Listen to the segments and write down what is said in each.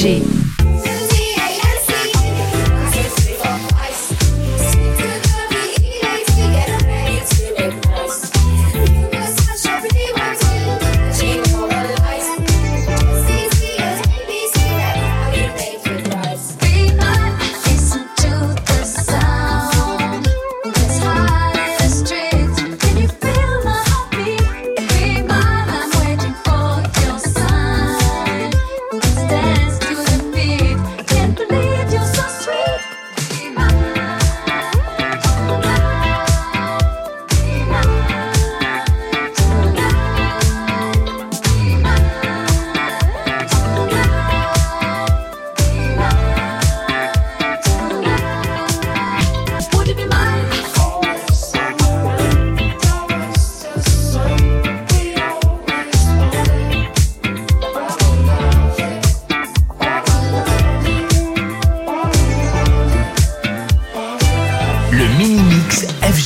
FG.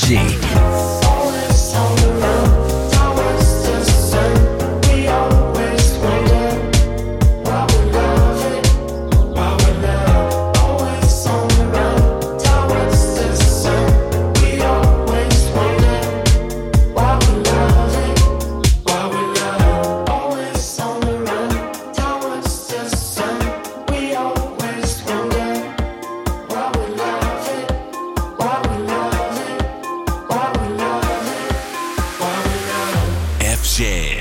Energy. Jam.